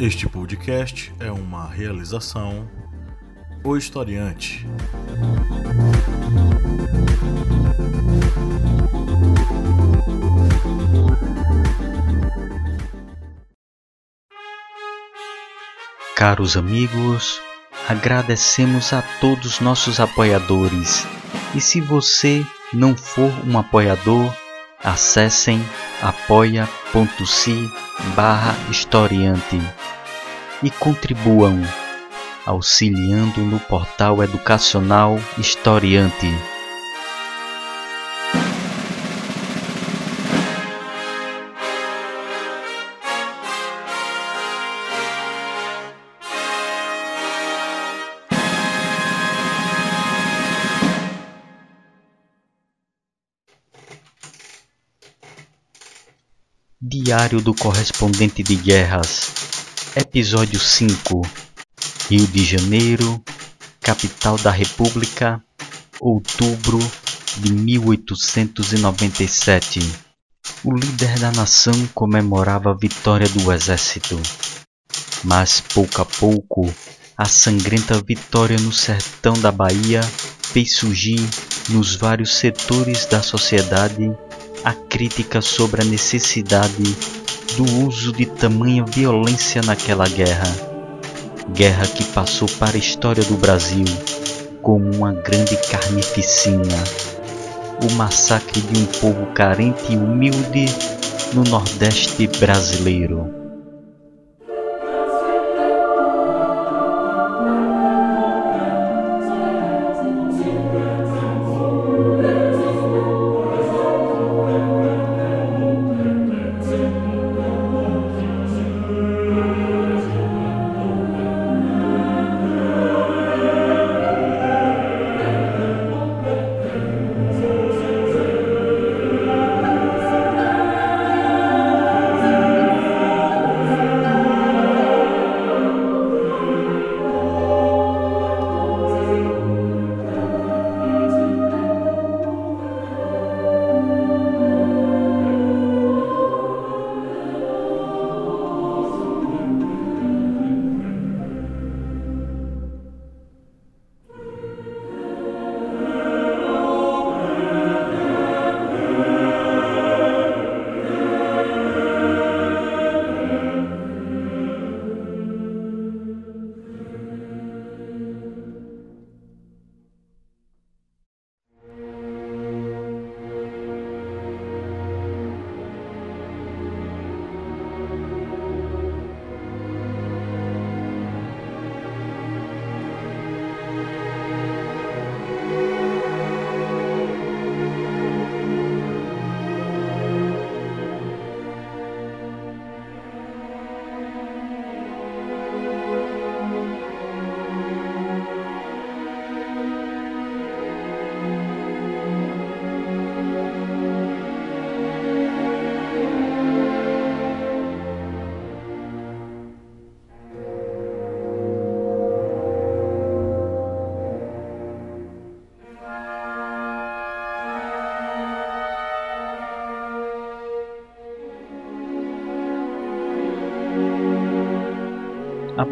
Este podcast é uma realização O Historiante. Caros amigos, agradecemos a todos nossos apoiadores. E se você não for um apoiador, acessem apoia.se barra historiante e contribuam auxiliando no portal educacional Historiante. Diário do Correspondente de Guerras, Episódio 5 Rio de Janeiro, capital da República, outubro de 1897. O líder da nação comemorava a vitória do exército. Mas pouco a pouco, a sangrenta vitória no sertão da Bahia fez surgir nos vários setores da sociedade a crítica sobre a necessidade do uso de tamanha violência naquela guerra. Guerra que passou para a história do Brasil como uma grande carnificina, o massacre de um povo carente e humilde no Nordeste brasileiro.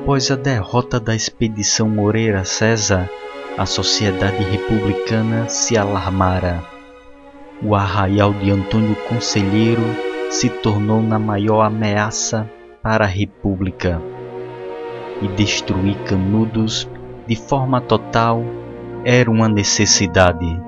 Após a derrota da expedição Moreira César, a sociedade republicana se alarmara. O arraial de Antônio Conselheiro se tornou na maior ameaça para a República. E destruir Canudos de forma total era uma necessidade.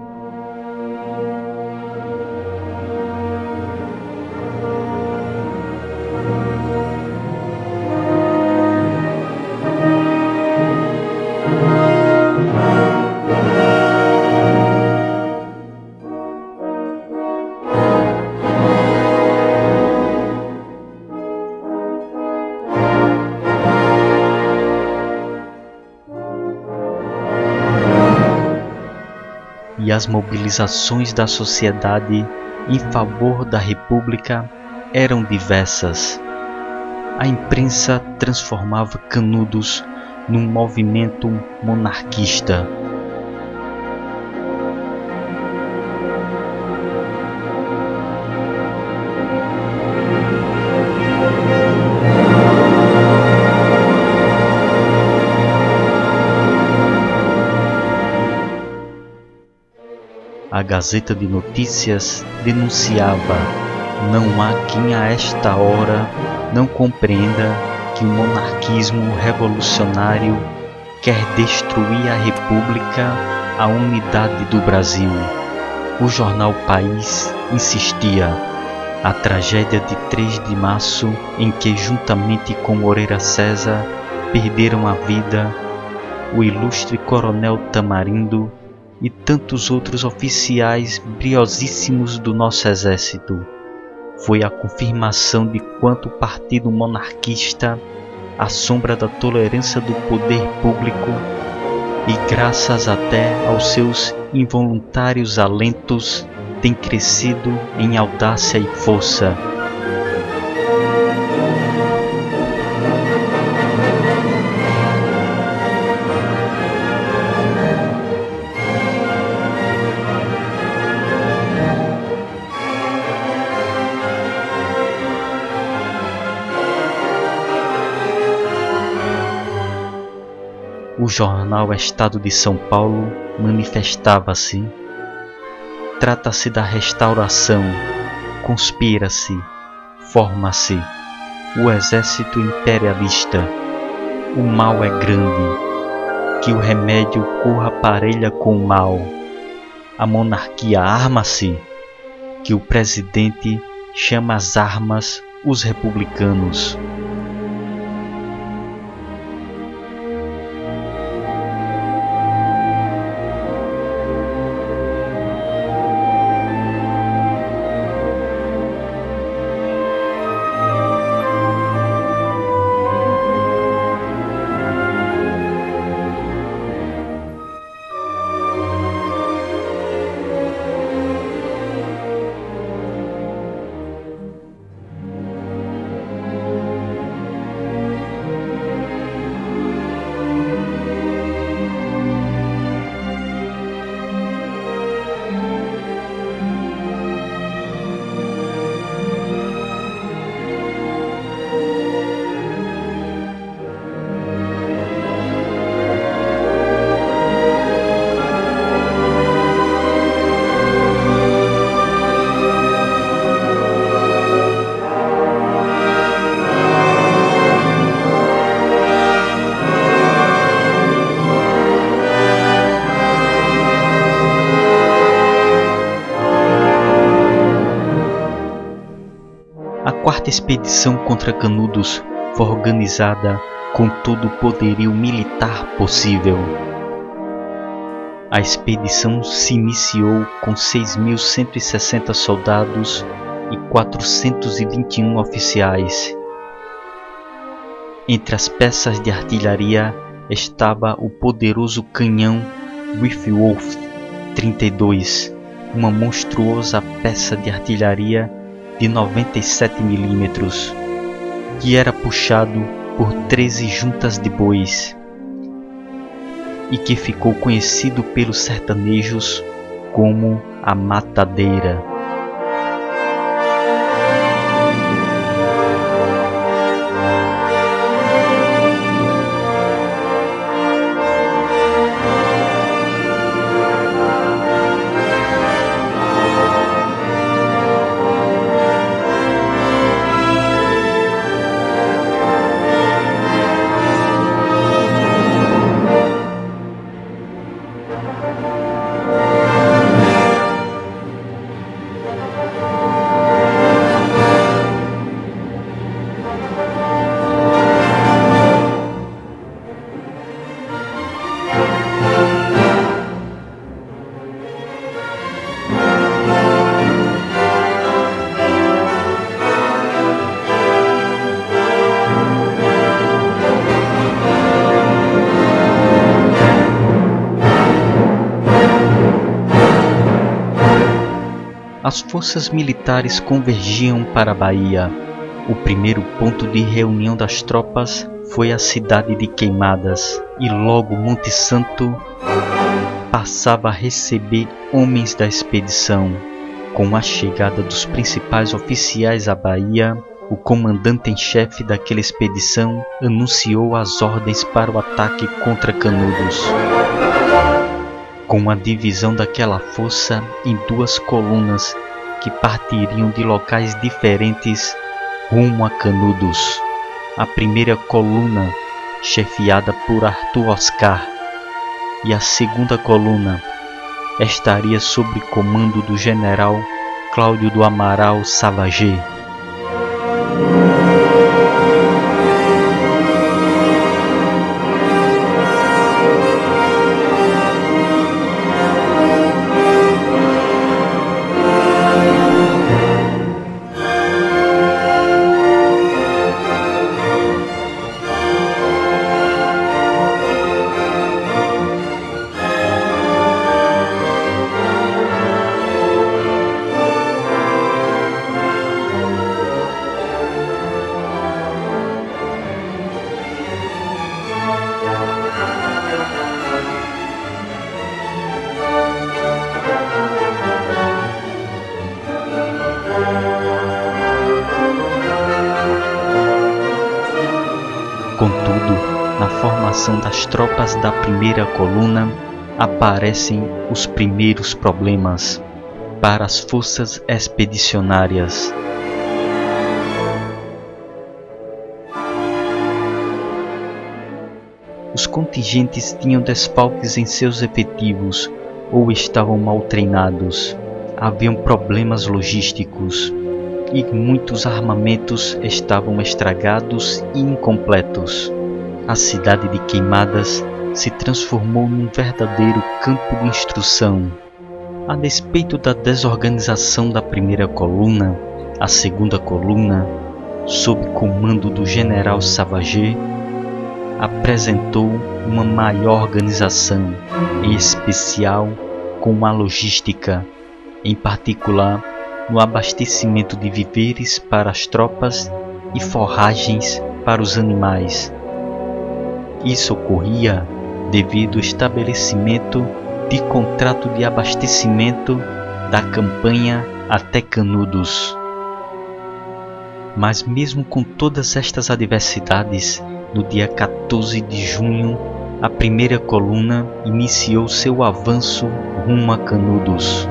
As mobilizações da sociedade em favor da República eram diversas. A imprensa transformava Canudos num movimento monarquista. Gazeta de Notícias denunciava: não há quem a esta hora não compreenda que o monarquismo revolucionário quer destruir a República, a unidade do Brasil. O jornal País insistia: a tragédia de 3 de março, em que, juntamente com Moreira César, perderam a vida o ilustre Coronel Tamarindo e tantos outros oficiais briosíssimos do nosso exército. Foi a confirmação de quanto o partido monarquista, à sombra da tolerância do poder público e graças até aos seus involuntários alentos, tem crescido em audácia e força jornal Estado de São Paulo manifestava-se. Trata-se da restauração, conspira-se, forma-se o exército imperialista. O mal é grande, que o remédio corra parelha com o mal. A monarquia arma-se, que o presidente chama às armas os republicanos. Expedição contra Canudos foi organizada com todo o poderio militar possível. A expedição se iniciou com 6.160 soldados e 421 oficiais. Entre as peças de artilharia estava o poderoso canhão Wolf 32, uma monstruosa peça de artilharia de 97 milímetros, que era puxado por 13 juntas de bois e que ficou conhecido pelos sertanejos como a matadeira. Forças militares convergiam para a Bahia. O primeiro ponto de reunião das tropas foi a cidade de Queimadas, e logo Monte Santo passava a receber homens da expedição. Com a chegada dos principais oficiais à Bahia, o comandante em chefe daquela expedição anunciou as ordens para o ataque contra Canudos. com a divisão daquela força em duas colunas que partiriam de locais diferentes rumo a Canudos. A primeira coluna, chefiada por Arthur Oscar, e a segunda coluna estaria sob comando do general Cláudio do Amaral Savager. Contudo, na formação das tropas da primeira coluna aparecem os primeiros problemas para as forças expedicionárias. Os contingentes tinham desfalques em seus efetivos ou estavam mal treinados. Haviam problemas logísticos e muitos armamentos estavam estragados e incompletos. A cidade de Queimadas se transformou num verdadeiro campo de instrução. A despeito da desorganização da primeira coluna, a segunda coluna, sob comando do general Savager, apresentou uma maior organização, em especial com a logística, em particular no abastecimento de víveres para as tropas e forragens para os animais. Isso ocorria devido ao estabelecimento de contrato de abastecimento da campanha até Canudos. Mas mesmo com todas estas adversidades, no dia 14 de junho, a primeira coluna iniciou seu avanço rumo a Canudos.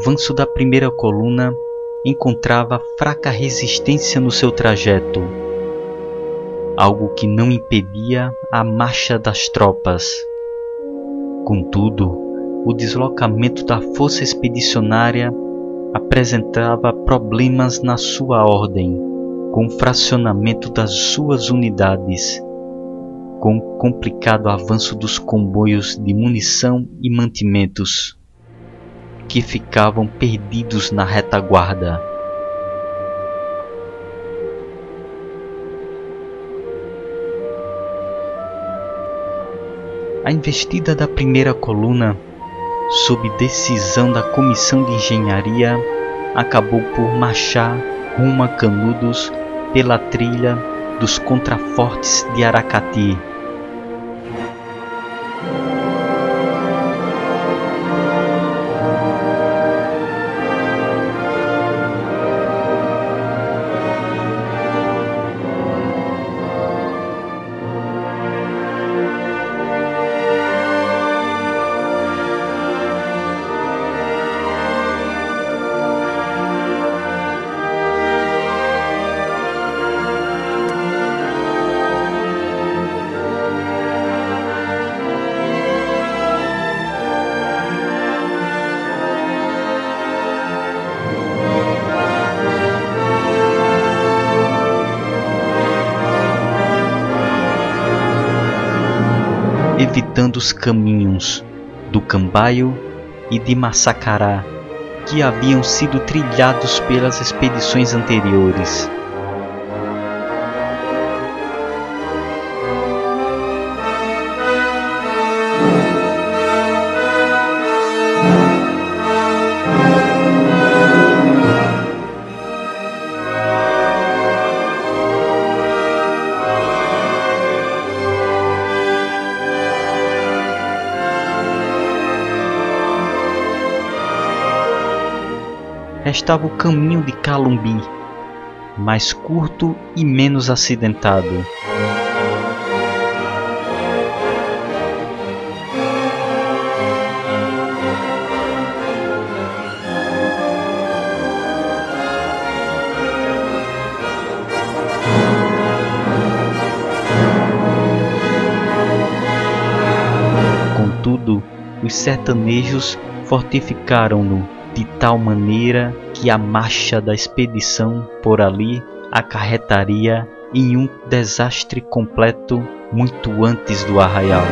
Avanço da primeira coluna encontrava fraca resistência no seu trajeto, algo que não impedia a marcha das tropas. Contudo, o deslocamento da força expedicionária apresentava problemas na sua ordem, com o fracionamento das suas unidades, com o complicado avanço dos comboios de munição e mantimentos que ficavam perdidos na retaguarda. A investida da primeira coluna, sob decisão da Comissão de Engenharia, acabou por marchar rumo a Canudos pela trilha dos contrafortes de Aracati. Evitando os caminhos do Cambaio e de Massacará que haviam sido trilhados pelas expedições anteriores. Restava o caminho de Calumbi, mais curto e menos acidentado. Contudo, os sertanejos fortificaram-no de tal maneira que a marcha da expedição por ali acarretaria em um desastre completo muito antes do arraial.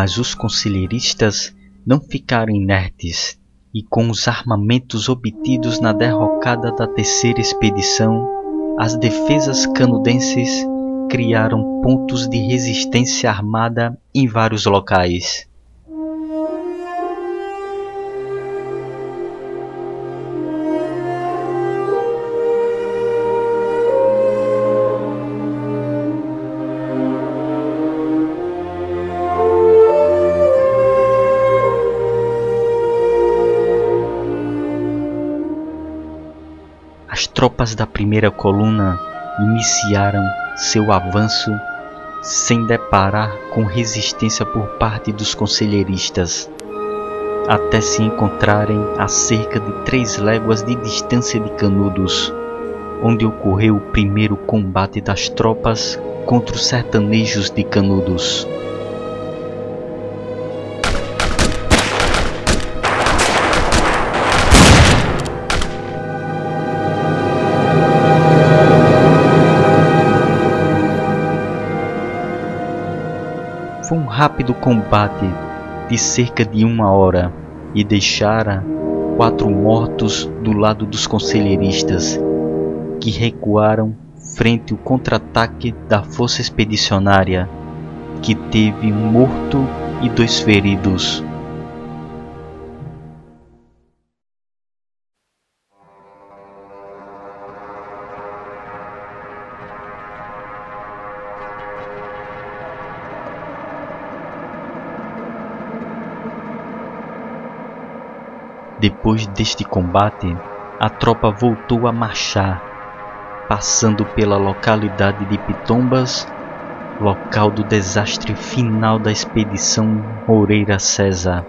Mas os conselheiristas não ficaram inertes e, com os armamentos obtidos na derrocada da terceira expedição, as defesas canudenses criaram pontos de resistência armada em vários locais. Tropas da primeira coluna iniciaram seu avanço sem deparar com resistência por parte dos conselheiristas, até se encontrarem a cerca de três léguas de distância de Canudos, onde ocorreu o primeiro combate das tropas contra os sertanejos de Canudos. Rápido combate de cerca de uma hora e deixara quatro mortos do lado dos conselheiristas, que recuaram frente ao contra-ataque da força expedicionária, que teve um morto e dois feridos. Depois deste combate, a tropa voltou a marchar, passando pela localidade de Pitombas, local do desastre final da expedição Moreira César.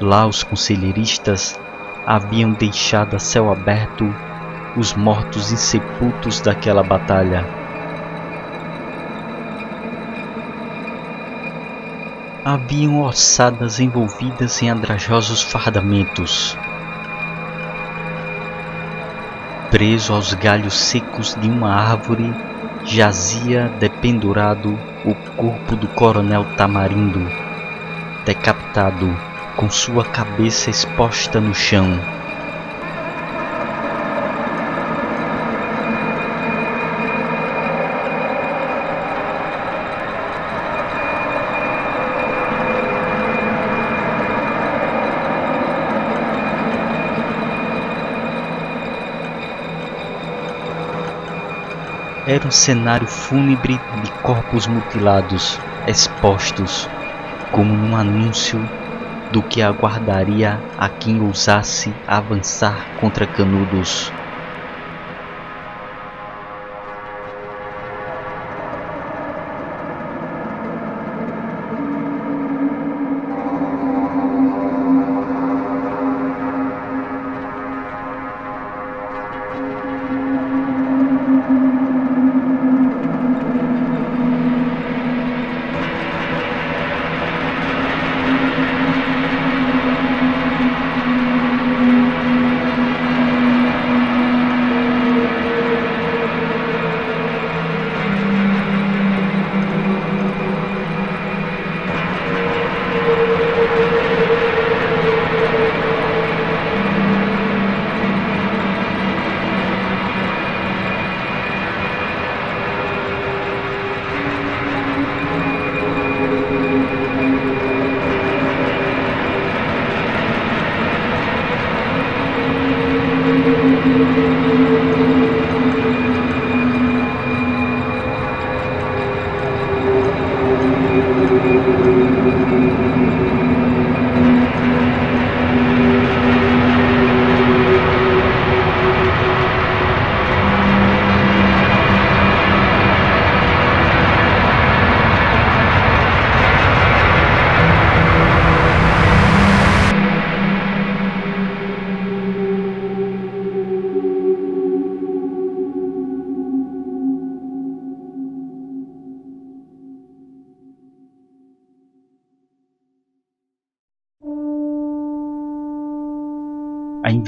Lá os conselheiristas haviam deixado a céu aberto os mortos insepultos daquela batalha. Haviam ossadas envolvidas em andrajosos fardamentos. Preso aos galhos secos de uma árvore, jazia dependurado o corpo do coronel Tamarindo, decapitado, com sua cabeça exposta no chão. Era um cenário fúnebre de corpos mutilados, expostos, como num anúncio do que aguardaria a quem ousasse avançar contra Canudos.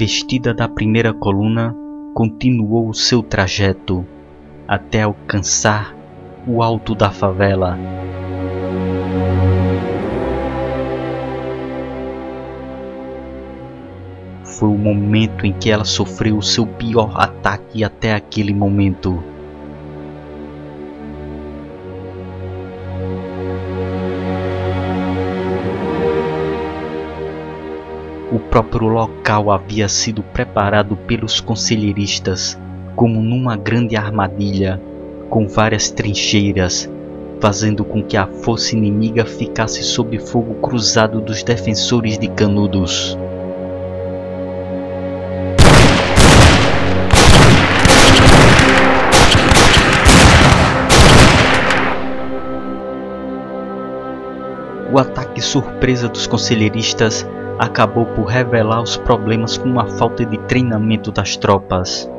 A investida da primeira coluna continuou o seu trajeto até alcançar o alto da favela. Foi o momento em que ela sofreu o seu pior ataque até aquele momento. Próprio local havia sido preparado pelos conselheiristas como numa grande armadilha, com várias trincheiras, fazendo com que a força inimiga ficasse sob fogo cruzado dos defensores de Canudos. O ataque surpresa dos conselheiristas acabou por revelar os problemas com a falta de treinamento das tropas,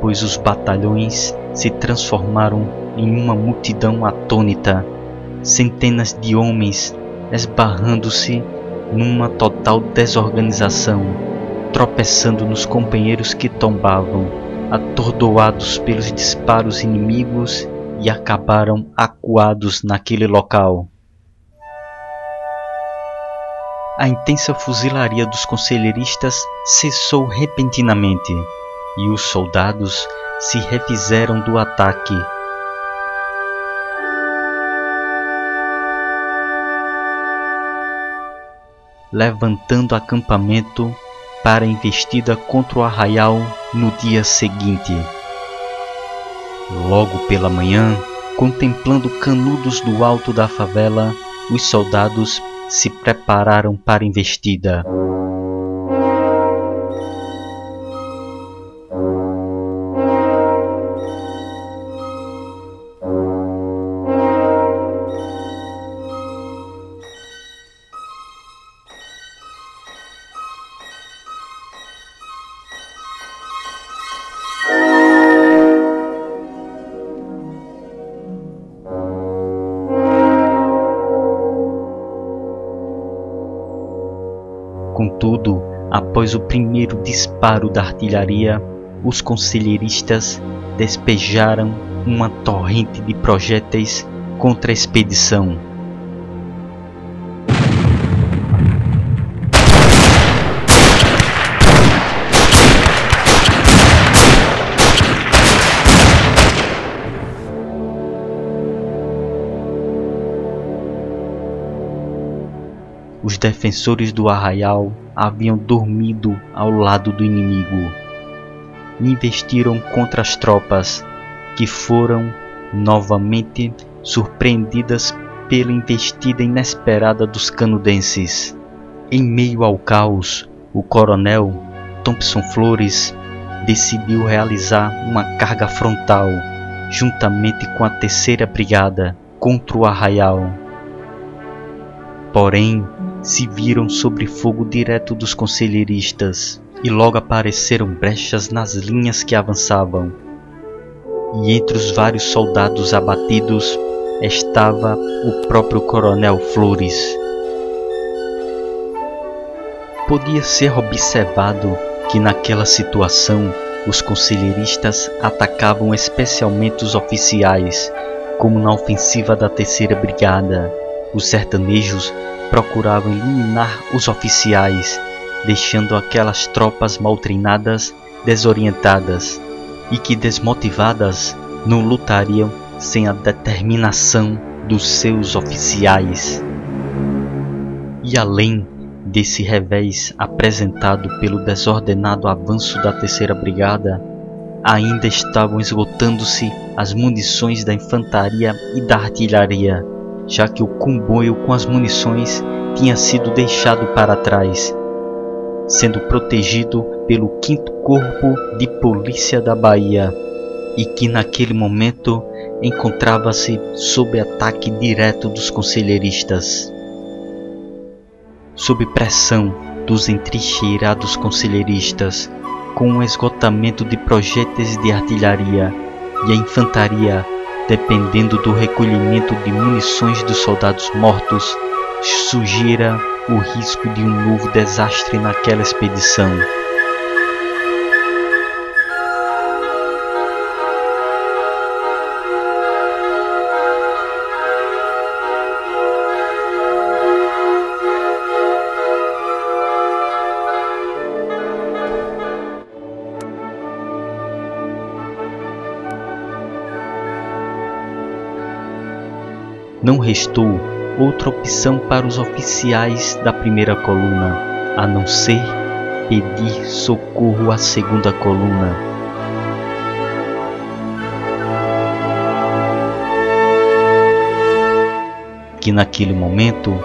pois os batalhões se transformaram em uma multidão atônita, centenas de homens esbarrando-se numa total desorganização, tropeçando nos companheiros que tombavam, atordoados pelos disparos inimigos e acabaram acuados naquele local. A intensa fuzilaria dos conselheiristas cessou repentinamente e os soldados se refizeram do ataque. Levantando acampamento para investida contra o arraial no dia seguinte. Logo pela manhã, contemplando canudos do alto da favela, os soldados se prepararam para a investida. Disparo da artilharia, os conselheiristas despejaram uma torrente de projéteis contra a expedição. Os defensores do arraial haviam dormido ao lado do inimigo. Investiram contra as tropas, que foram novamente surpreendidas pela investida inesperada dos canudenses. Em meio ao caos, o coronel Thompson Flores decidiu realizar uma carga frontal, juntamente com a terceira brigada, contra o arraial. Porém, se viram sob fogo direto dos conselheiristas e logo apareceram brechas nas linhas que avançavam. E entre os vários soldados abatidos estava o próprio coronel Flores. Podia ser observado que naquela situação os conselheiristas atacavam especialmente os oficiais, como na ofensiva da terceira brigada. Os sertanejos procuravam eliminar os oficiais, deixando aquelas tropas mal treinadas desorientadas e que desmotivadas não lutariam sem a determinação dos seus oficiais. E além desse revés apresentado pelo desordenado avanço da terceira brigada, ainda estavam esgotando-se as munições da infantaria e da artilharia já que o comboio com as munições tinha sido deixado para trás, sendo protegido pelo 5 Corpo de Polícia da Bahia e que naquele momento encontrava-se sob ataque direto dos conselheiristas. Sob pressão dos entrincheirados conselheiristas, com o esgotamento de projéteis de artilharia e a infantaria dependendo do recolhimento de munições dos soldados mortos, surgira o risco de um novo desastre naquela expedição. Não restou outra opção para os oficiais da primeira coluna, a não ser pedir socorro à segunda coluna. Que naquele momento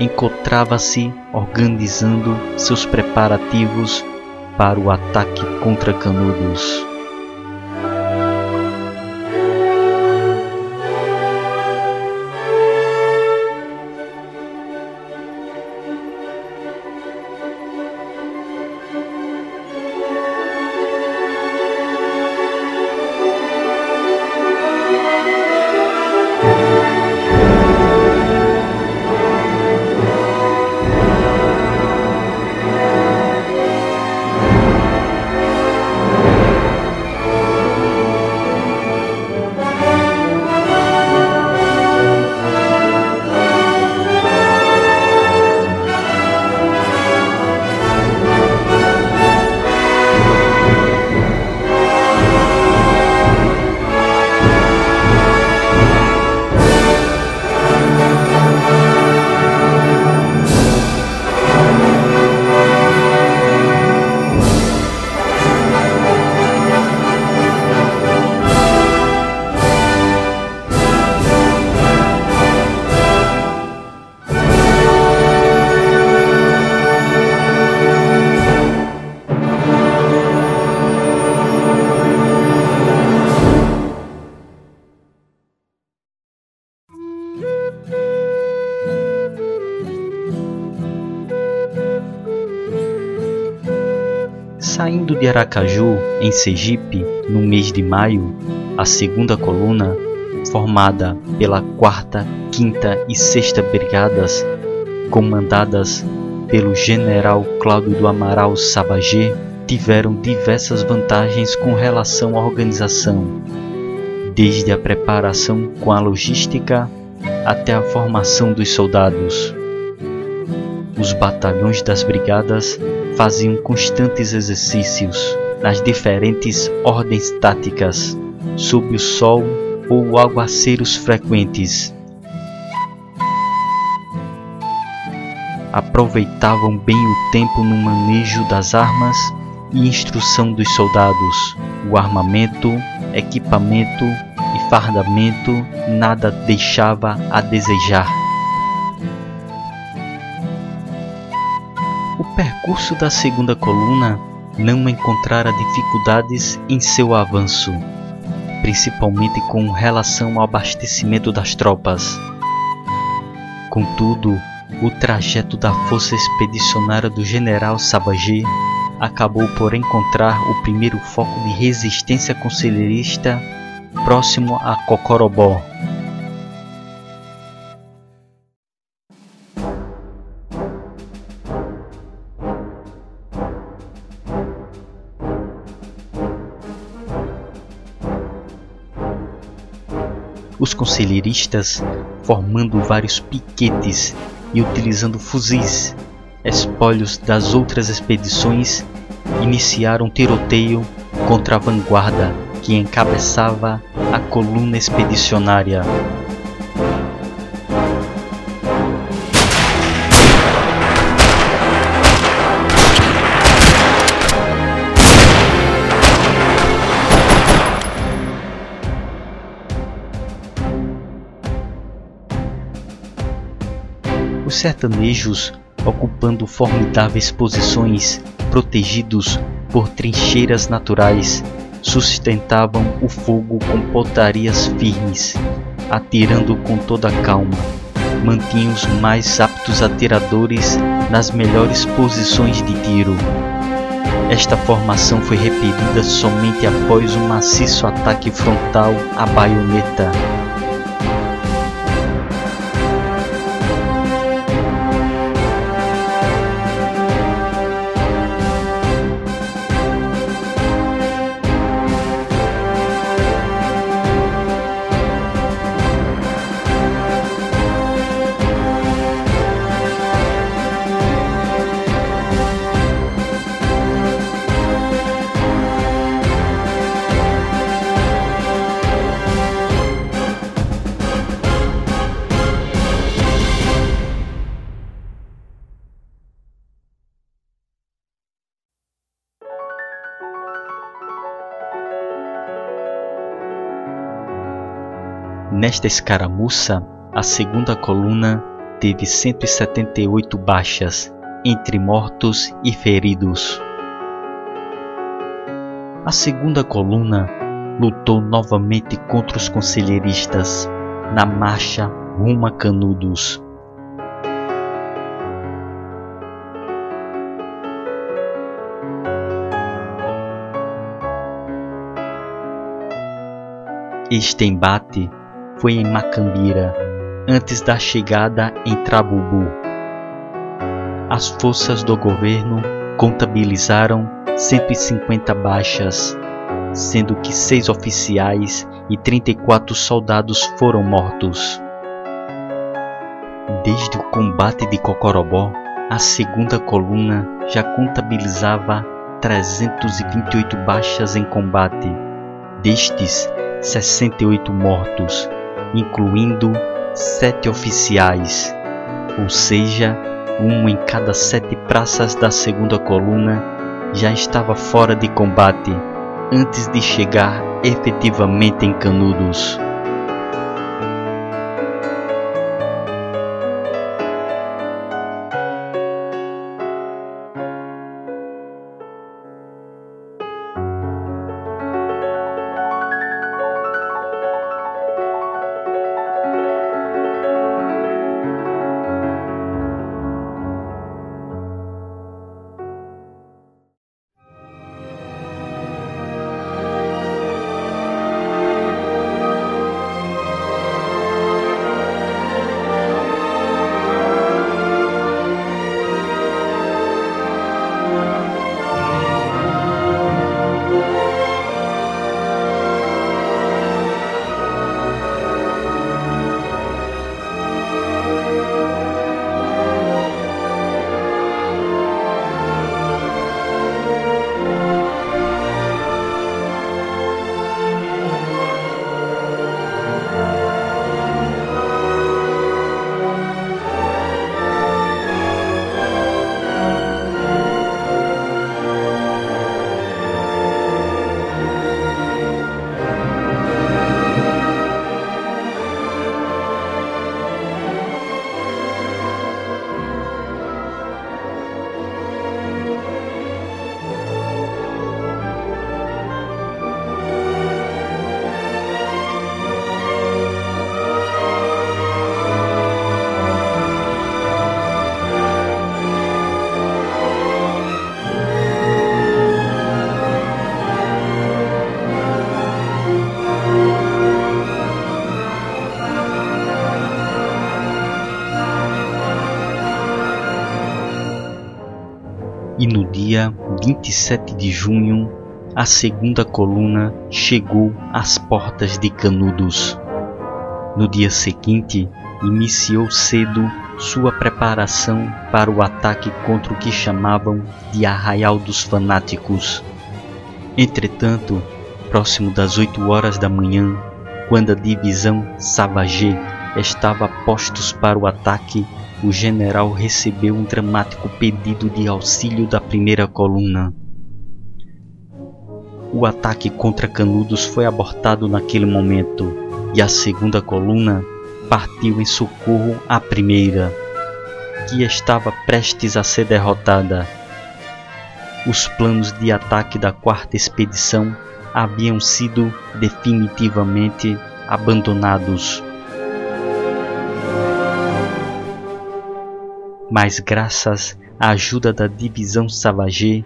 encontrava-se organizando seus preparativos para o ataque contra Canudos. De Aracaju, em Sergipe, no mês de maio, a segunda coluna, formada pela quarta, quinta e sexta brigadas, comandadas pelo general Cláudio do Amaral Sabagé, tiveram diversas vantagens com relação à organização, desde a preparação com a logística até a formação dos soldados. Os batalhões das brigadas faziam constantes exercícios nas diferentes ordens táticas, sob o sol ou aguaceiros frequentes. Aproveitavam bem o tempo no manejo das armas e instrução dos soldados. O armamento, equipamento e fardamento nada deixava a desejar. Percurso da segunda coluna não encontrara dificuldades em seu avanço, principalmente com relação ao abastecimento das tropas. Contudo, o trajeto da força expedicionária do general Sabagé acabou por encontrar o primeiro foco de resistência conselheirista próximo a Cocorobó, os conselheiristas formando vários piquetes e utilizando fuzis, espólios das outras expedições, iniciaram tiroteio contra a vanguarda que encabeçava a coluna expedicionária. Sertanejos, ocupando formidáveis posições, protegidos por trincheiras naturais, sustentavam o fogo com potarias firmes, atirando com toda calma. Mantinham os mais aptos atiradores nas melhores posições de tiro. Esta formação foi repelida somente após um maciço ataque frontal à baioneta Nesta escaramuça, a segunda coluna teve 178 baixas, entre mortos e feridos. A segunda coluna lutou novamente contra os conselheiristas na marcha rumo a Canudos. Este embate foi em Macambira, antes da chegada em Trabubu. As forças do governo contabilizaram 150 baixas, sendo que seis oficiais e 34 soldados foram mortos. Desde o combate de Cocorobó, a segunda coluna já contabilizava 328 baixas em combate. Destes, 68 mortos, incluindo sete oficiais, ou seja, um em cada sete praças da segunda coluna já estava fora de combate antes de chegar efetivamente em Canudos. Dia 27 de junho a segunda coluna chegou às portas de Canudos. No dia seguinte, iniciou cedo sua preparação para o ataque contra o que chamavam de Arraial dos Fanáticos. Entretanto, próximo das 8 horas da manhã, quando a divisão Savagé estava a postos para o ataque, o general recebeu um dramático pedido de auxílio da primeira coluna. O ataque contra Canudos foi abortado naquele momento e a segunda coluna partiu em socorro à primeira, que estava prestes a ser derrotada. Os planos de ataque da quarta expedição haviam sido definitivamente abandonados. Mas graças à ajuda da divisão Savagé,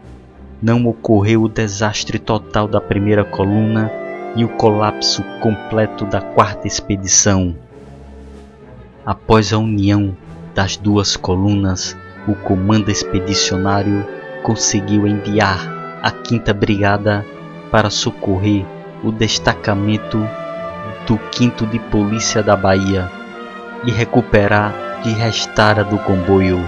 não ocorreu o desastre total da primeira coluna e o colapso completo da quarta expedição. Após a união das duas colunas, o comando expedicionário conseguiu enviar a quinta brigada para socorrer o destacamento do 5 de Polícia da Bahia e recuperar que restara do comboio.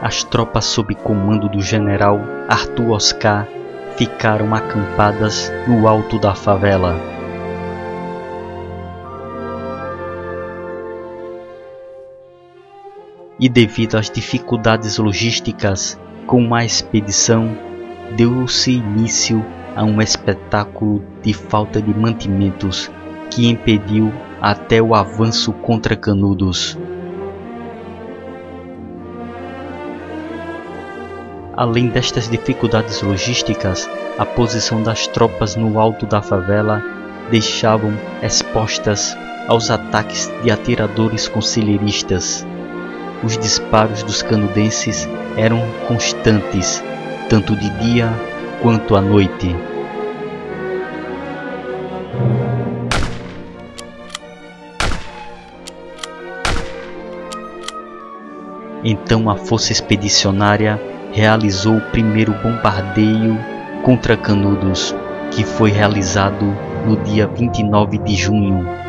As tropas sob comando do general Arthur Oscar ficaram acampadas no alto da favela. E devido às dificuldades logísticas com a expedição, deu-se início a um espetáculo de falta de mantimentos que impediu até o avanço contra Canudos. Além destas dificuldades logísticas, a posição das tropas no alto da favela deixavam expostas aos ataques de atiradores conselheiristas. Os disparos dos canudenses eram constantes, tanto de dia quanto à noite. Então a força expedicionária realizou o primeiro bombardeio contra Canudos, que foi realizado no dia 29 de junho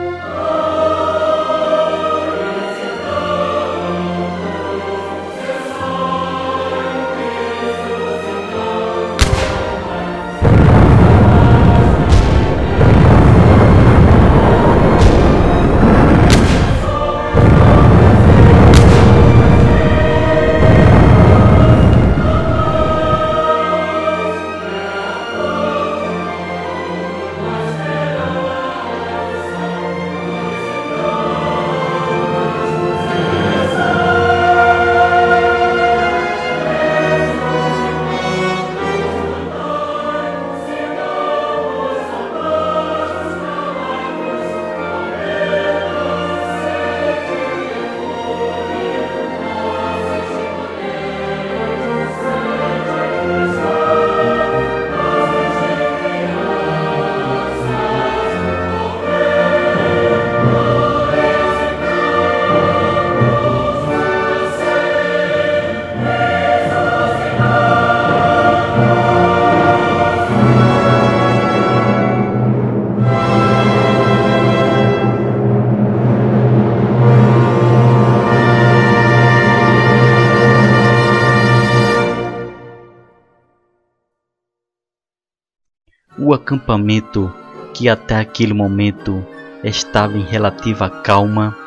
acampamento, que até aquele momento estava em relativa calma,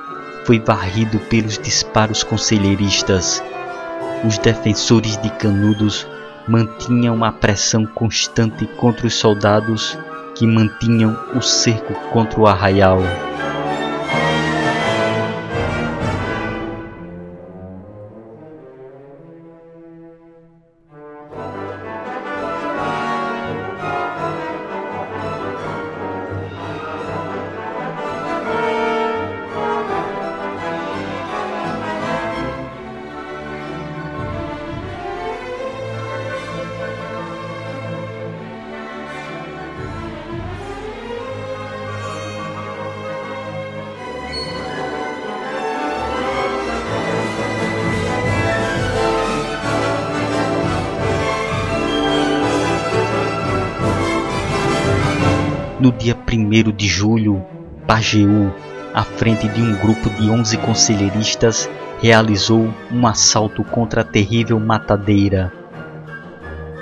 foi varrido pelos disparos conselheiristas. Os defensores de Canudos mantinham a pressão constante contra os soldados que mantinham o cerco contra o arraial. Pajeú, à frente de um grupo de 11 conselheiristas, realizou um assalto contra a terrível matadeira,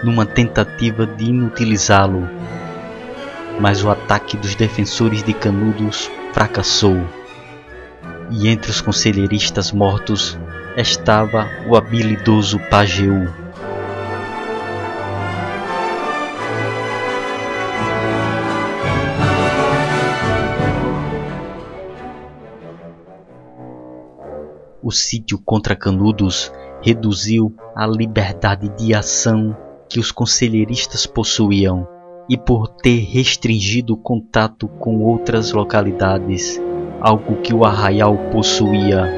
numa tentativa de inutilizá-lo. Mas o ataque dos defensores de Canudos fracassou. E entre os conselheiristas mortos estava o habilidoso Pajeú. O sítio contra Canudos reduziu a liberdade de ação que os conselheiristas possuíam e por ter restringido o contato com outras localidades, algo que o arraial possuía.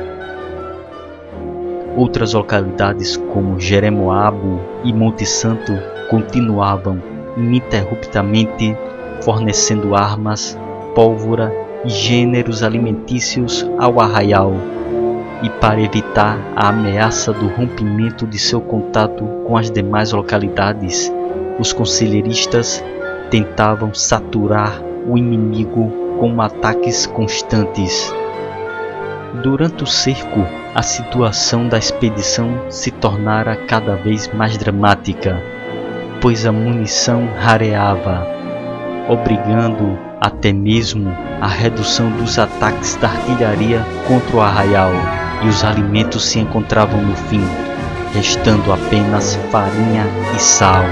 Outras localidades como Jeremoabo e Monte Santo continuavam ininterruptamente fornecendo armas, pólvora e gêneros alimentícios ao arraial e para evitar a ameaça do rompimento de seu contato com as demais localidades, os conselheiristas tentavam saturar o inimigo com ataques constantes. Durante o cerco, a situação da expedição se tornara cada vez mais dramática. pois a munição rareava, obrigando até mesmo a redução dos ataques da artilharia contra o arraial, e os alimentos se encontravam no fim, restando apenas farinha e sal.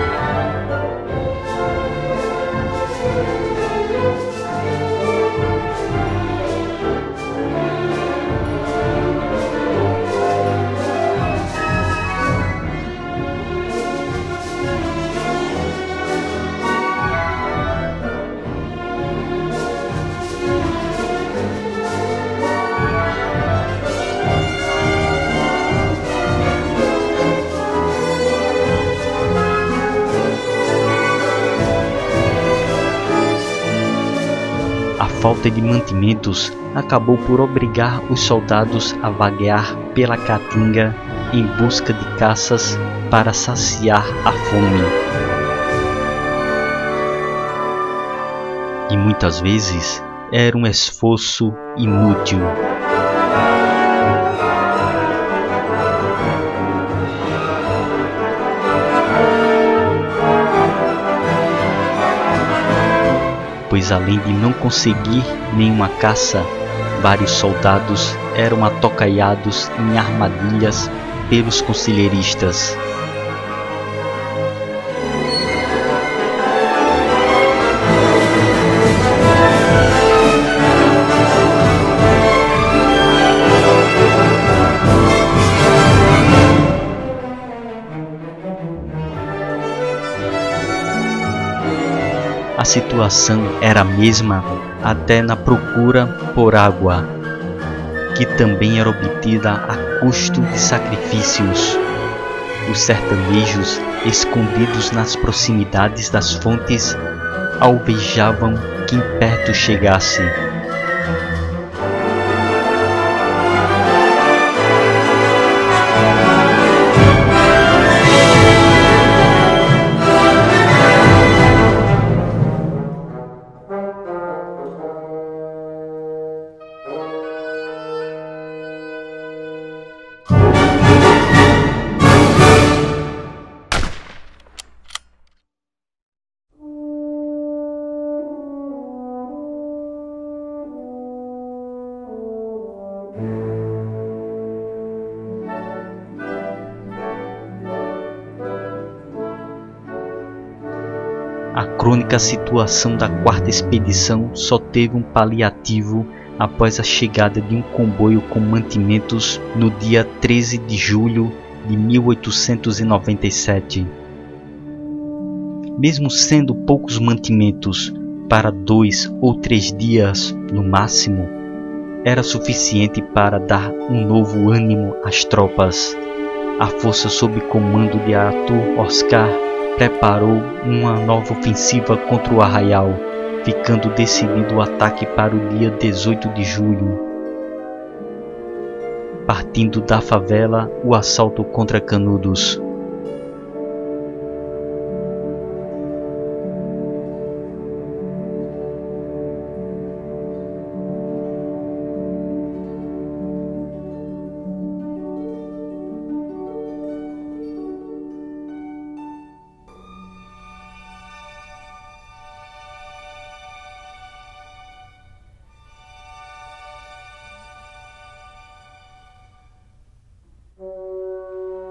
Falta de mantimentos acabou por obrigar os soldados a vaguear pela caatinga em busca de caças para saciar a fome. E muitas vezes era um esforço inútil. Pois além de não conseguir nenhuma caça, vários soldados eram atocaiados em armadilhas pelos conselheiristas. Situação era a mesma até na procura por água, que também era obtida a custo de sacrifícios. Os sertanejos, escondidos nas proximidades das fontes, alvejavam quem perto chegasse crônica situação da quarta expedição só teve um paliativo após a chegada de um comboio com mantimentos no dia 13 de julho de 1897. Mesmo sendo poucos mantimentos para dois ou três dias no máximo, era suficiente para dar um novo ânimo às tropas. A força sob comando de Arthur Oscar preparou uma nova ofensiva contra o arraial, ficando decidido o ataque para o dia 18 de julho. Partindo da favela, o assalto contra Canudos.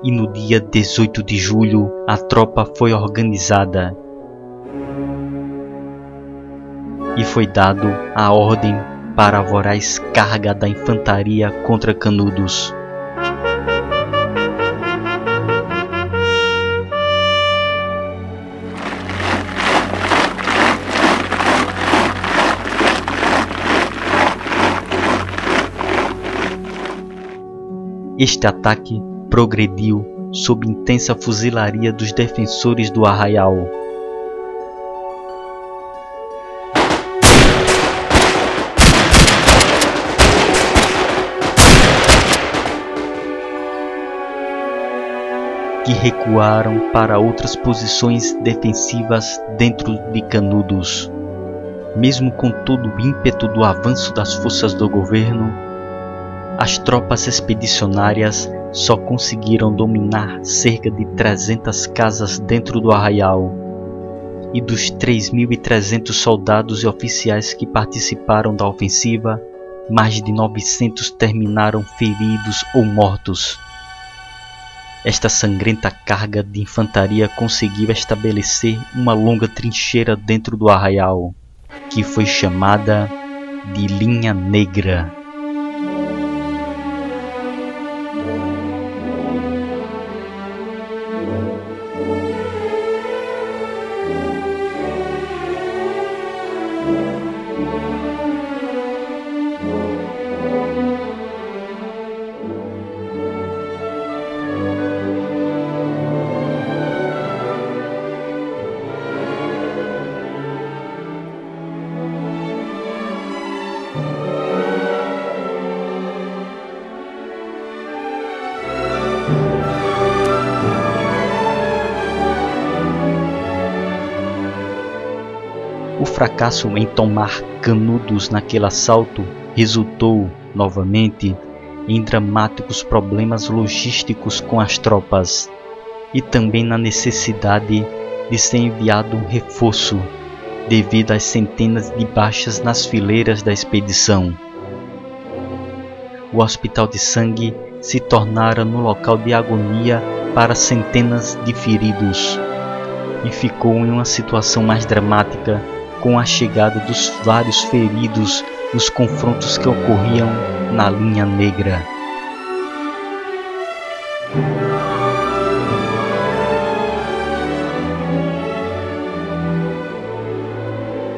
E no dia 18 de julho a tropa foi organizada e foi dado a ordem para a voraz carga da infantaria contra Canudos. Este ataque progrediu sob intensa fuzilaria dos defensores do arraial. Que recuaram para outras posições defensivas dentro de Canudos. Mesmo com todo o ímpeto do avanço das forças do governo, as tropas expedicionárias só conseguiram dominar cerca de 300 casas dentro do arraial. E dos 3.300 soldados e oficiais que participaram da ofensiva, mais de 900 terminaram feridos ou mortos. Esta sangrenta carga de infantaria conseguiu estabelecer uma longa trincheira dentro do arraial, que foi chamada de Linha Negra. Fracasso em tomar Canudos naquele assalto resultou, novamente, em dramáticos problemas logísticos com as tropas e também na necessidade de ser enviado um reforço devido às centenas de baixas nas fileiras da expedição. O hospital de sangue se tornara no local de agonia para centenas de feridos e ficou em uma situação mais dramática com a chegada dos vários feridos nos confrontos que ocorriam na linha negra.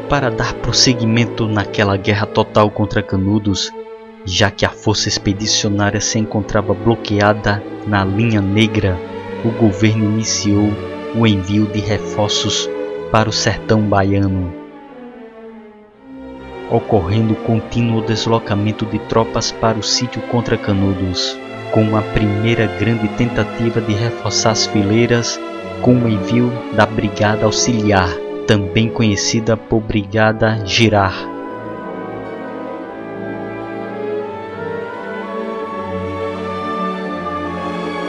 Para dar prosseguimento naquela guerra total contra Canudos, já que a força expedicionária se encontrava bloqueada na linha negra, o governo iniciou o envio de reforços para o sertão baiano, ocorrendo contínuo deslocamento de tropas para o sítio contra Canudos, com a primeira grande tentativa de reforçar as fileiras com o envio da Brigada Auxiliar, também conhecida por Brigada Girar.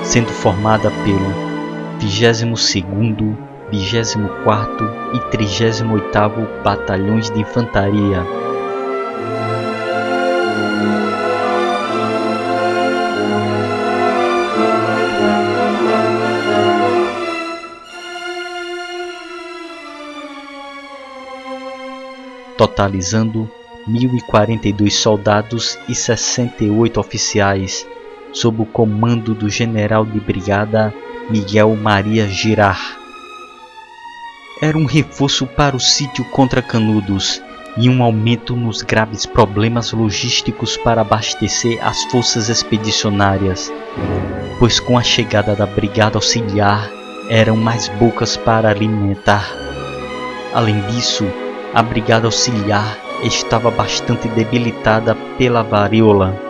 Sendo formada pelo 22º, 24º e 38º Batalhões de Infantaria. Totalizando 1.042 soldados e 68 oficiais, sob o comando do general de brigada Miguel Maria Girar. Era um reforço para o sítio contra Canudos e um aumento nos graves problemas logísticos para abastecer as forças expedicionárias, pois com a chegada da brigada auxiliar eram mais bocas para alimentar. Além disso, a brigada auxiliar estava bastante debilitada pela varíola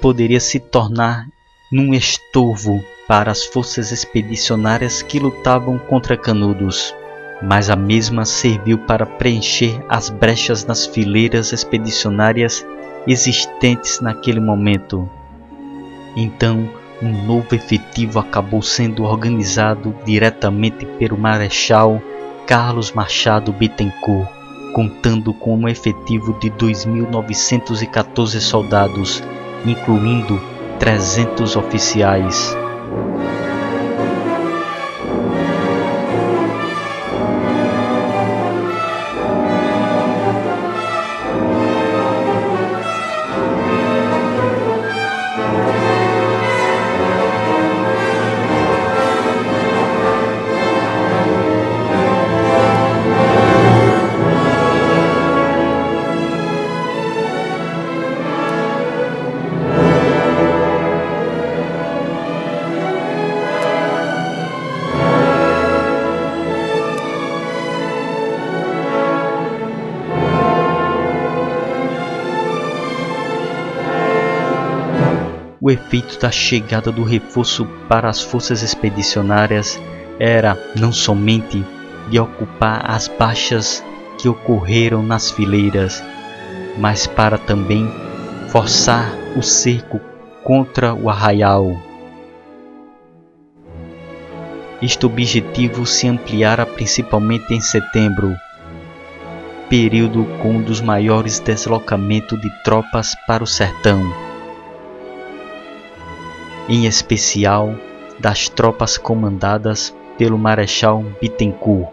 poderia se tornar num estorvo para as forças expedicionárias que lutavam contra Canudos, mas a mesma serviu para preencher as brechas nas fileiras expedicionárias existentes naquele momento. Então, um novo efetivo acabou sendo organizado diretamente pelo Marechal Carlos Machado Bittencourt, contando com um efetivo de 2.914 soldados incluindo 300 oficiais. Efeito da chegada do reforço para as forças expedicionárias era não somente de ocupar as baixas que ocorreram nas fileiras, mas para também forçar o cerco contra o arraial. Este objetivo se ampliara principalmente em setembro, período com um dos maiores deslocamentos de tropas para o sertão, em especial das tropas comandadas pelo Marechal Bittencourt.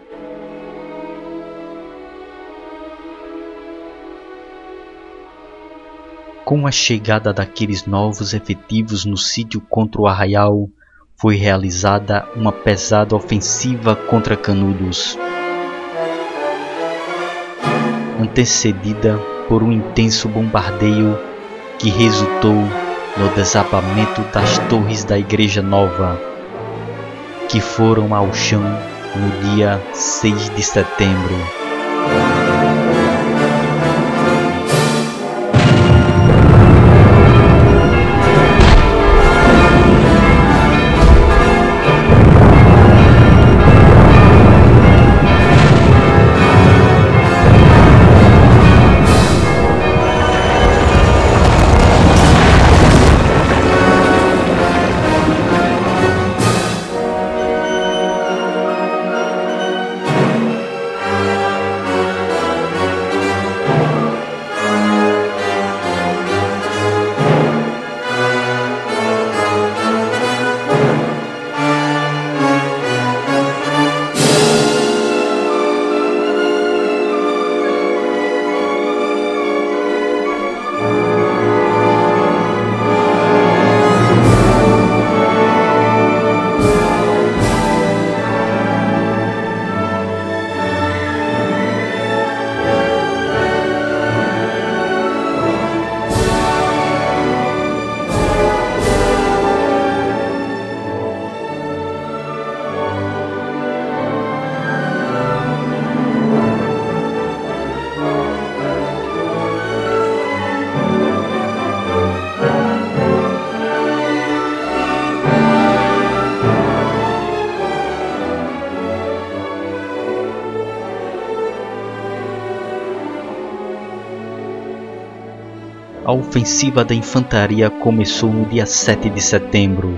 Com a chegada daqueles novos efetivos no sítio contra o arraial, foi realizada uma pesada ofensiva contra Canudos. antecedida por um intenso bombardeio que resultou no desabamento das torres da Igreja Nova, que foram ao chão no dia 6 de setembro. Ofensiva da infantaria começou no dia 7 de setembro.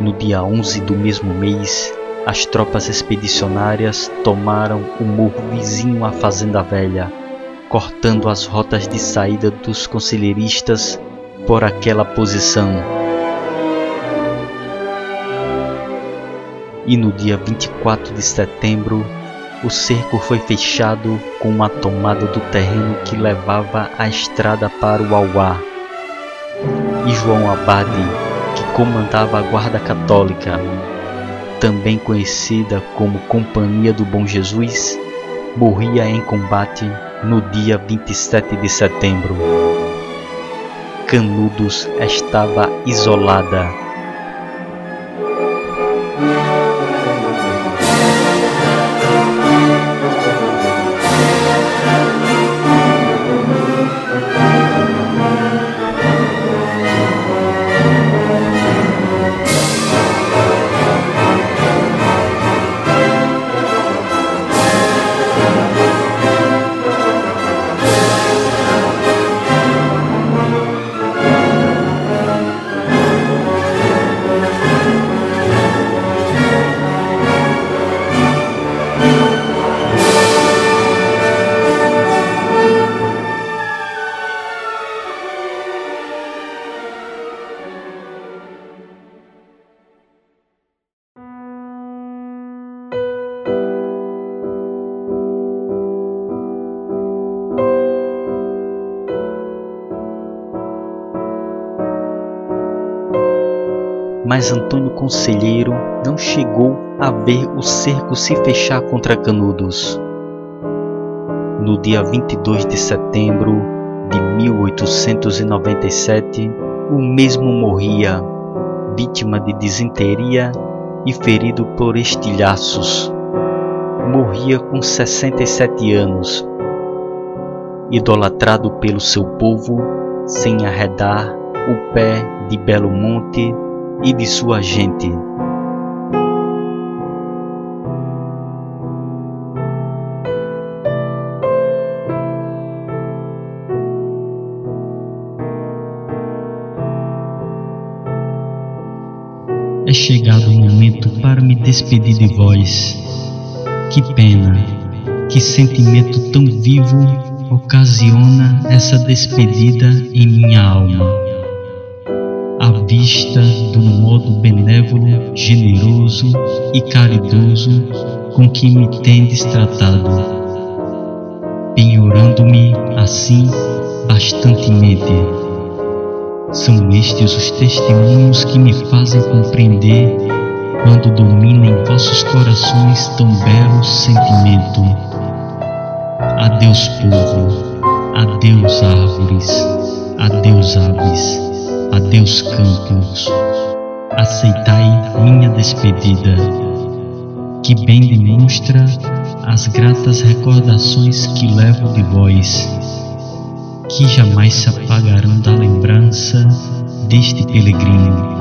No dia 11 do mesmo mês, as tropas expedicionárias tomaram o morro vizinho à Fazenda Velha, cortando as rotas de saída dos conselheiristas por aquela posição. E no dia 24 de setembro, o cerco foi fechado com uma tomada do terreno que levava a estrada para o Auá. E João Abade, que comandava a Guarda Católica, também conhecida como Companhia do Bom Jesus, morria em combate no dia 27 de setembro. Canudos estava isolada mas Antônio Conselheiro não chegou a ver o cerco se fechar contra Canudos. No dia 22 de setembro de 1897, o mesmo morria, vítima de disenteria e ferido por estilhaços. Morria com 67 anos, idolatrado pelo seu povo, sem arredar o pé de Belo Monte e de sua gente. É chegado o momento para me despedir de vós. Que pena, que sentimento tão vivo ocasiona essa despedida em minha alma. Vista do modo benévolo, generoso e caridoso com que me tendes tratado, penhorando-me assim bastantemente são estes os testemunhos que me fazem compreender quando domina em vossos corações tão belo sentimento. Adeus, povo, adeus, árvores, adeus, aves, adeus, campos. Aceitai minha despedida, que bem demonstra as gratas recordações que levo de vós que jamais se apagarão da lembrança deste peregrino.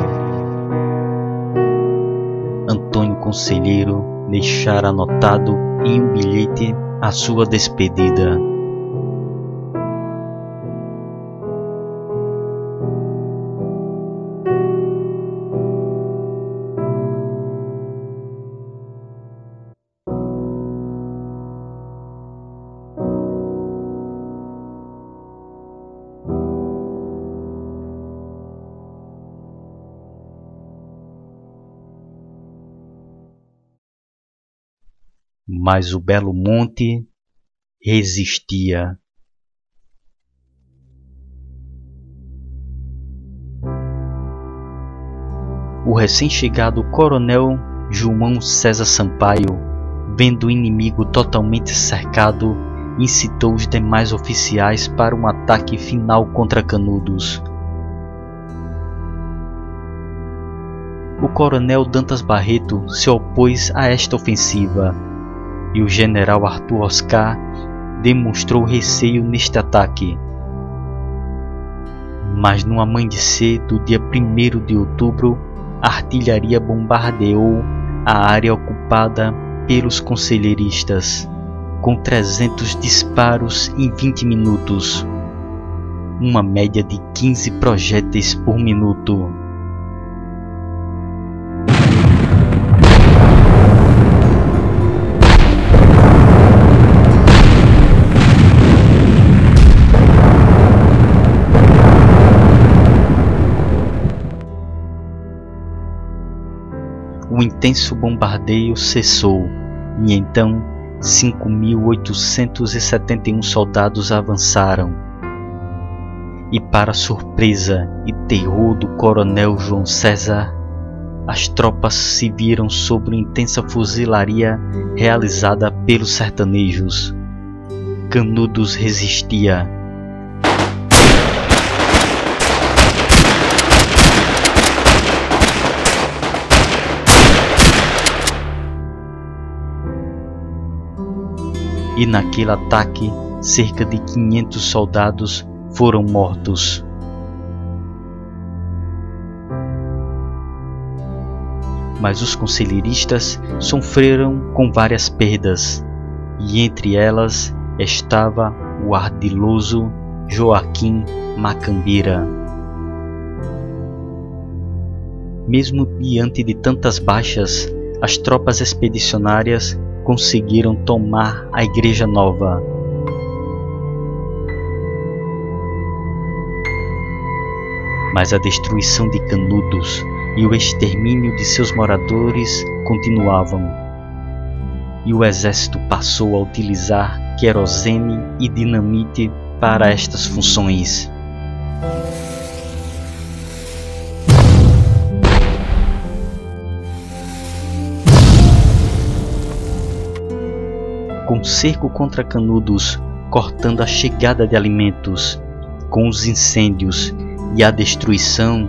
Antônio Conselheiro deixara anotado em um bilhete a sua despedida. Mas o belo monte resistia. O recém-chegado coronel João César Sampaio, vendo o inimigo totalmente cercado, incitou os demais oficiais para um ataque final contra Canudos. O coronel Dantas Barreto se opôs a esta ofensiva e o general Arthur Oscar demonstrou receio neste ataque. Mas no amanhecer do dia 1 de outubro, a artilharia bombardeou a área ocupada pelos conselheiristas, com 300 disparos em 20 minutos, uma média de 15 projéteis por minuto. O intenso bombardeio cessou e então 5.871 soldados avançaram. E para surpresa e terror do coronel João César, as tropas se viram sobre intensa fuzilaria realizada pelos sertanejos. Canudos resistia e naquele ataque cerca de 500 soldados foram mortos. Mas os conselheiristas sofreram com várias perdas, e entre elas estava o ardiloso Joaquim Macambira. Mesmo diante de tantas baixas, as tropas expedicionárias conseguiram tomar a Igreja Nova. Mas a destruição de Canudos e o extermínio de seus moradores continuavam. E o exército passou a utilizar querosene e dinamite para estas funções. Cerco contra Canudos, cortando a chegada de alimentos, com os incêndios e a destruição,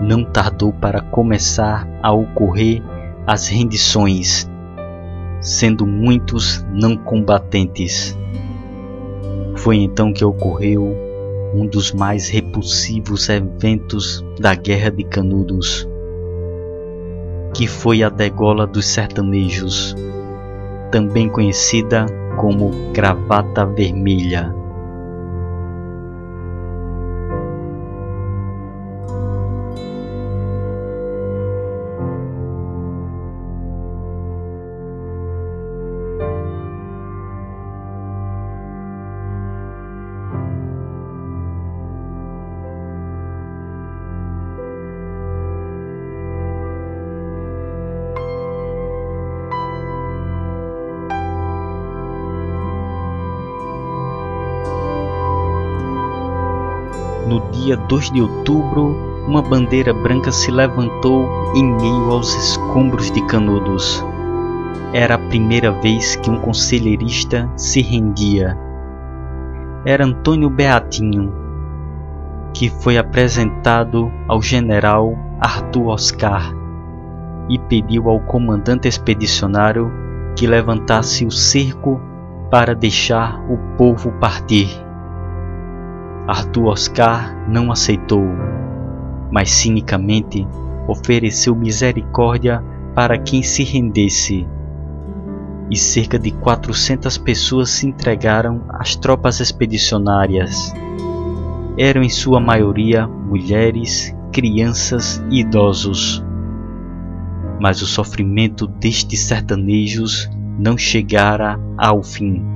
não tardou para começar a ocorrer as rendições, sendo muitos não combatentes. Foi então que ocorreu um dos mais repulsivos eventos da Guerra de Canudos, que foi a degola dos sertanejos, também conhecida como Gravata Vermelha. Dia 2 de outubro, uma bandeira branca se levantou em meio aos escombros de Canudos. Era a primeira vez que um conselheirista se rendia. Era Antônio Beatinho, que foi apresentado ao general Arthur Oscar e pediu ao comandante expedicionário que levantasse o cerco para deixar o povo partir. Arthur Oscar não aceitou, mas cinicamente ofereceu misericórdia para quem se rendesse. E cerca de 400 pessoas se entregaram às tropas expedicionárias. Eram em sua maioria mulheres, crianças e idosos. Mas o sofrimento destes sertanejos não chegara ao fim.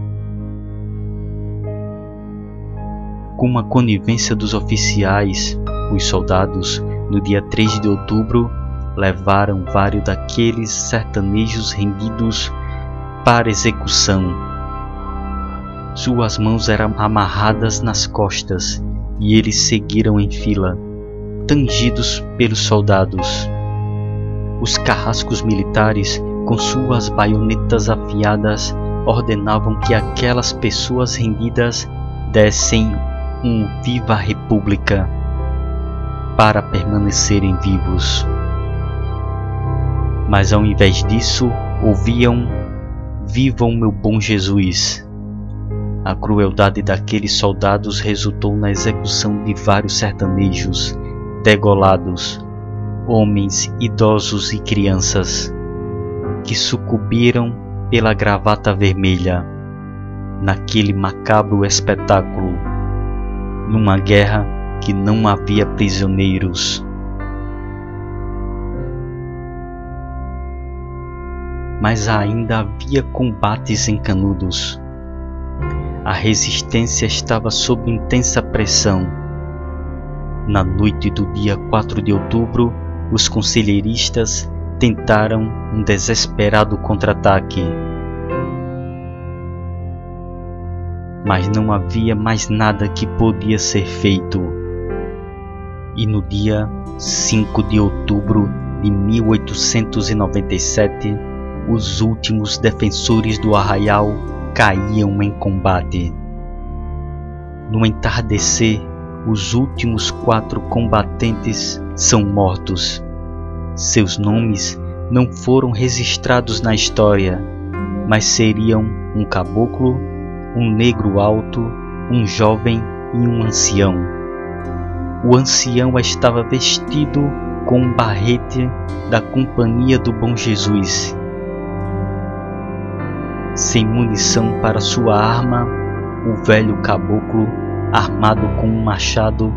Com a conivência dos oficiais, os soldados, no dia 3 de outubro, levaram vários daqueles sertanejos rendidos para execução. Suas mãos eram amarradas nas costas e eles seguiram em fila, tangidos pelos soldados. Os carrascos militares, com suas baionetas afiadas, ordenavam que aquelas pessoas rendidas dessem um Viva República para permanecerem vivos. Mas ao invés disso, ouviam Viva o meu bom Jesus. A crueldade daqueles soldados resultou na execução de vários sertanejos, degolados, homens, idosos e crianças, que sucumbiram pela gravata vermelha naquele macabro espetáculo numa guerra que não havia prisioneiros. Mas ainda havia combates em Canudos. A resistência estava sob intensa pressão. Na noite do dia 4 de outubro, os conselheiristas tentaram um desesperado contra-ataque. Mas não havia mais nada que podia ser feito. E no dia 5 de outubro de 1897, os últimos defensores do arraial caíam em combate. No entardecer, os últimos quatro combatentes são mortos. Seus nomes não foram registrados na história, mas seriam um caboclo um negro alto, um jovem e um ancião. O ancião estava vestido com um barrete da Companhia do Bom Jesus. Sem munição para sua arma, o velho caboclo, armado com um machado,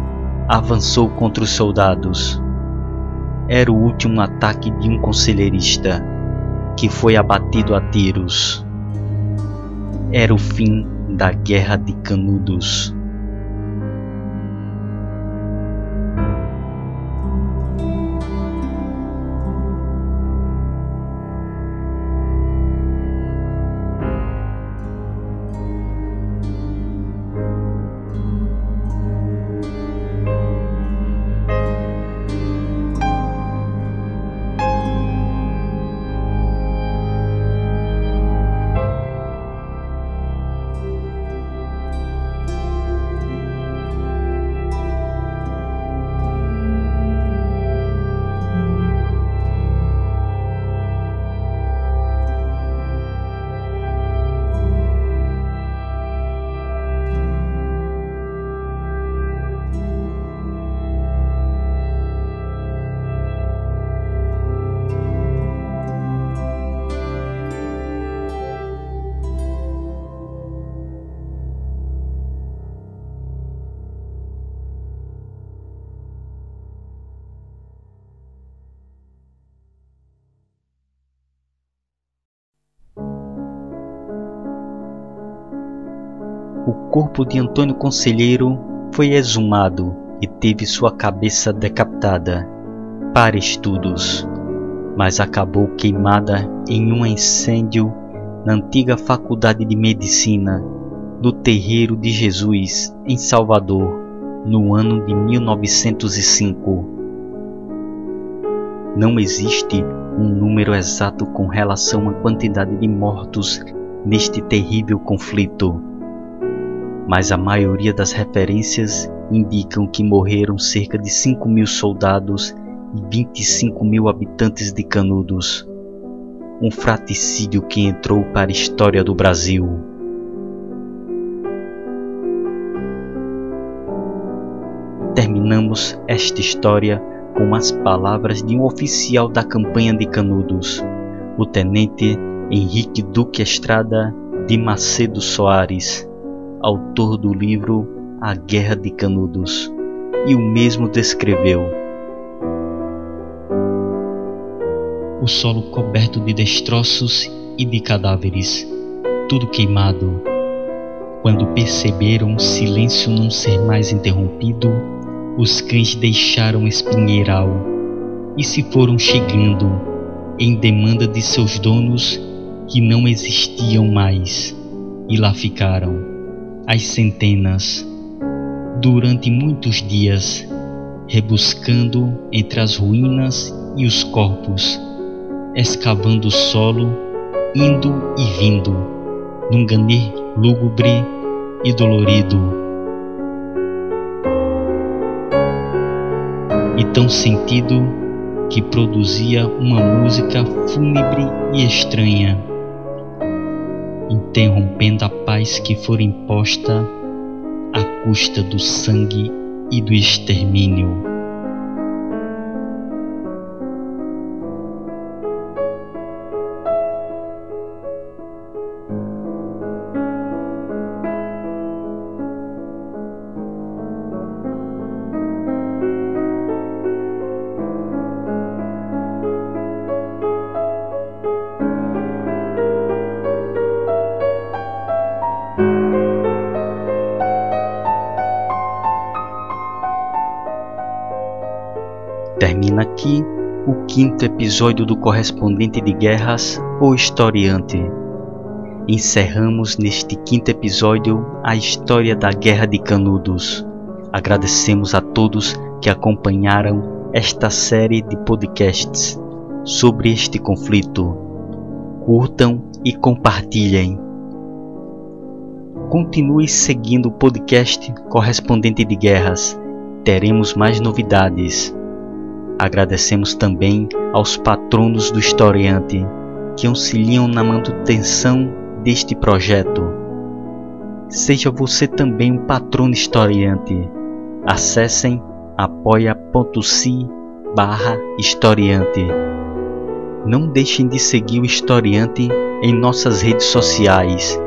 avançou contra os soldados. Era o último ataque de um conselheirista, que foi abatido a tiros era o fim da Guerra de Canudos. Corpo de Antônio Conselheiro foi exumado e teve sua cabeça decapitada. Para estudos, mas acabou queimada em um incêndio na antiga Faculdade de Medicina do Terreiro de Jesus, em Salvador, no ano de 1905. Não existe um número exato com relação à quantidade de mortos neste terrível conflito, mas a maioria das referências indicam que morreram cerca de 5 mil soldados e 25 mil habitantes de Canudos. Um fraticídio que entrou para a história do Brasil. Terminamos esta história com as palavras de um oficial da campanha de Canudos, o tenente Henrique Duque Estrada de Macedo Soares, autor do livro A Guerra de Canudos, e o mesmo descreveu. O solo coberto de destroços e de cadáveres, tudo queimado. Quando perceberam o silêncio não ser mais interrompido, os cães deixaram espinheiral e se foram chegando em demanda de seus donos que não existiam mais, e lá ficaram, as centenas, durante muitos dias, rebuscando entre as ruínas e os corpos, escavando o solo, indo e vindo, num ganir lúgubre e dolorido. E tão sentido que produzia uma música fúnebre e estranha, interrompendo a paz que fora imposta à custa do sangue e do extermínio. Quinto episódio do Correspondente de Guerras, ou Historiante. Encerramos neste quinto episódio a história da Guerra de Canudos. Agradecemos a todos que acompanharam esta série de podcasts sobre este conflito. Curtam e compartilhem. Continue seguindo o podcast Correspondente de Guerras. Teremos mais novidades. Agradecemos também aos patronos do historiante que auxiliam na manutenção deste projeto. Seja você também um patrono historiante. Acessem apoia.se barra historiante. Não deixem de seguir o historiante em nossas redes sociais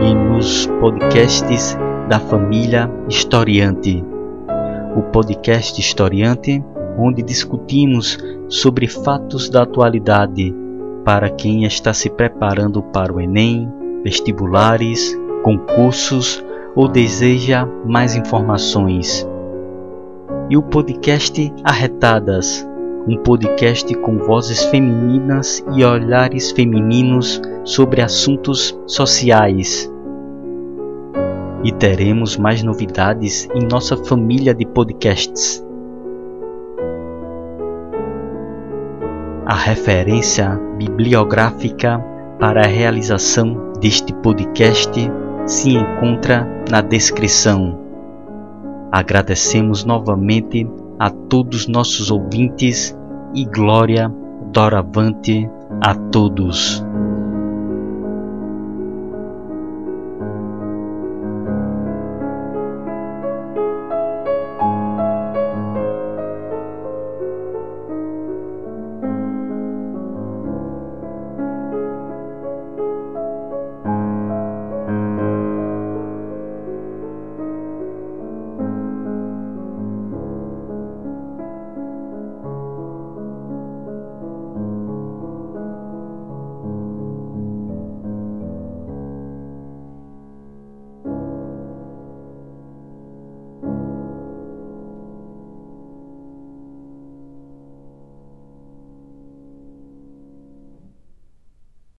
e nos podcasts da família Historiante. O podcast Historiante onde discutimos sobre fatos da atualidade para quem está se preparando para o Enem, vestibulares, concursos ou deseja mais informações. E o podcast Arretadas, um podcast com vozes femininas e olhares femininos sobre assuntos sociais. E teremos mais novidades em nossa família de podcasts. A referência bibliográfica para a realização deste podcast se encontra na descrição. Agradecemos novamente a todos nossos ouvintes e glória doravante a todos.